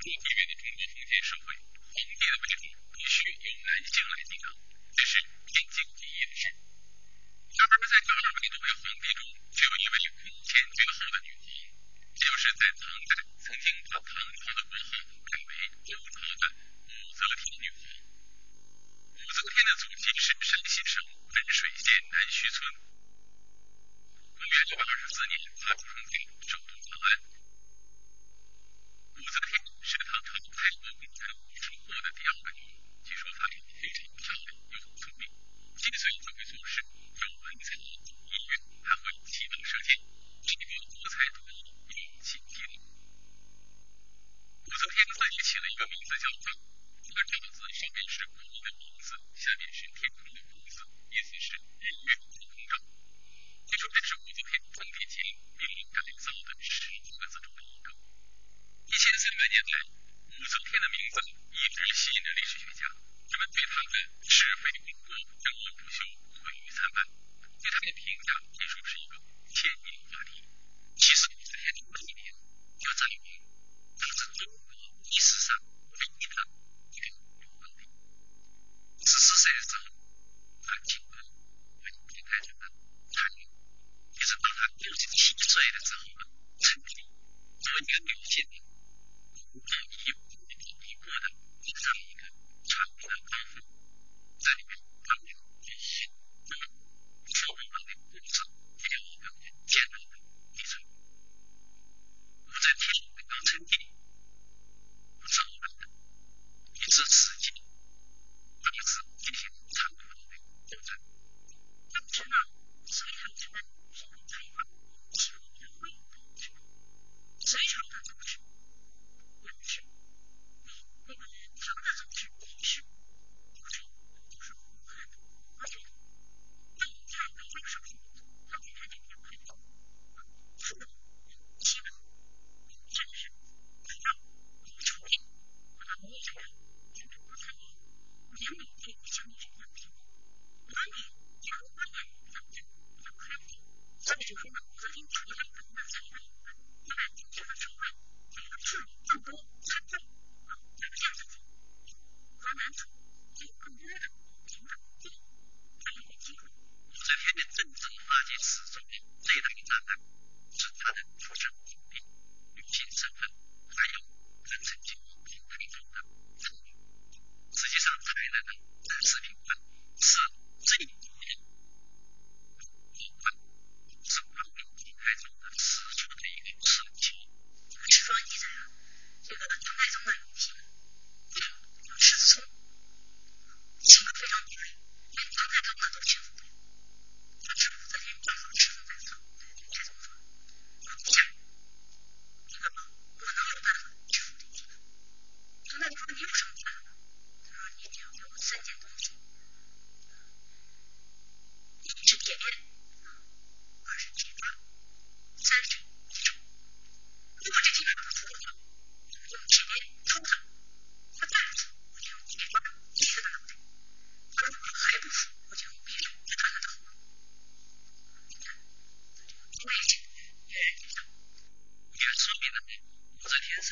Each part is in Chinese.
占统治地位的中国封建社会，皇帝的位置必须由男性来担当，这是天经地义的事。然而，在这二百多位皇帝中，却有一位空前绝后的女皇，就是在唐代曾经把唐朝的国号改为周朝的武则天女皇。武则天的祖籍是山西省汶水县南徐村。公元九百二十四年，她出生在首都长安。武则天是唐朝开国功臣武叔霍的第二个女，据说她也非常漂亮又很聪明，七岁就会做事，有文采、音乐，还会骑马射箭，是一个多才多艺、勇气霹雳。武则天自己起了一个名字叫“赵”，这个“赵”字上面是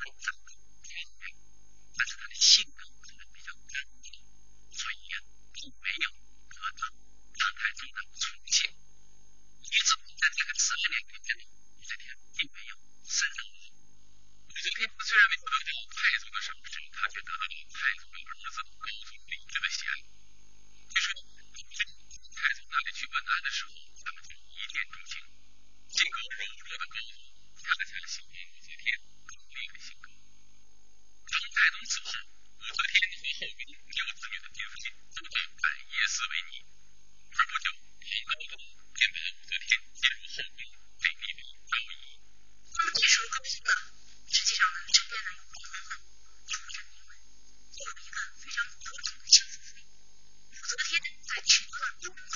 则天虽然长得漂亮，但是他的性格可能比较刚硬，所以呀，并没有得到唐太宗的。宠幸。因此，在这个十二年里面，武则天并没有生儿。武则天虽然没有得到太宗的赏识，她却得到了太宗的儿子高宗李治的喜爱。据说，从太宗那里去问安的时候，他们就一见钟情。性格柔弱的高宗，恰恰喜欢武则天刚烈的性格。当太宗死后，武则天和后宫没有子女的嫔妃都叫感业寺为尼，而不久，唐高宗便把武则天接入后宫，被立为昭仪。那么这时候高宗呢，实际上呢，身边呢有李皇后，出身名门，有一个非常特殊的亲属妃。武则天在取得了公主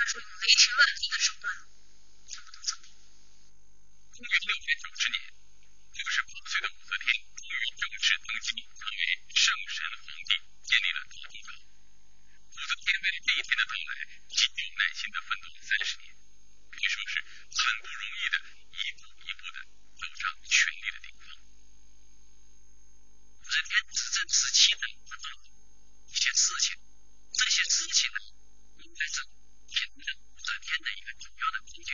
他说用雷霆万钧的手段，全部都扫地。公元六百九十年，六十八岁的武则天终于正式登基，成为圣神皇帝，建立了大统朝。武则天为了这一天的到来，极有耐心的奋斗了三十年，可以说是很不容易的，一步一步的走上权力的顶峰。武则天执政时期呢，她做了一些事情，这些事情呢，应该是显示武则天的一个主要的根据。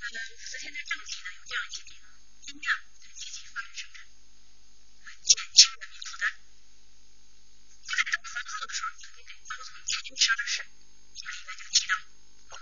那么武则天的政绩呢，有这样几点啊：第一呢，积极发展生产，减轻人民负担。在当皇后的时候，肯定得高宗坚持的是，这里面就提到广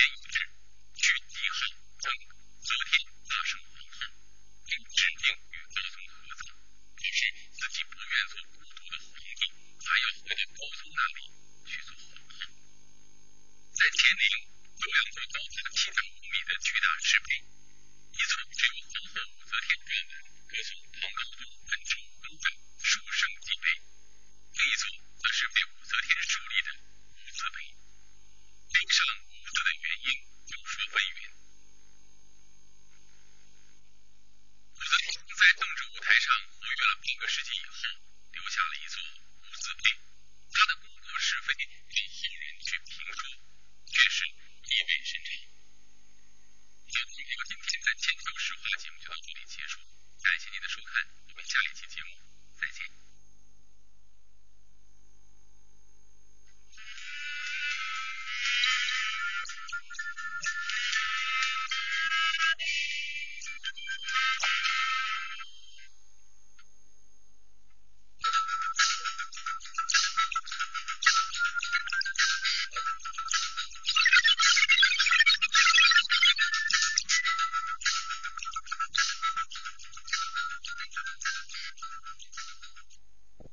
King.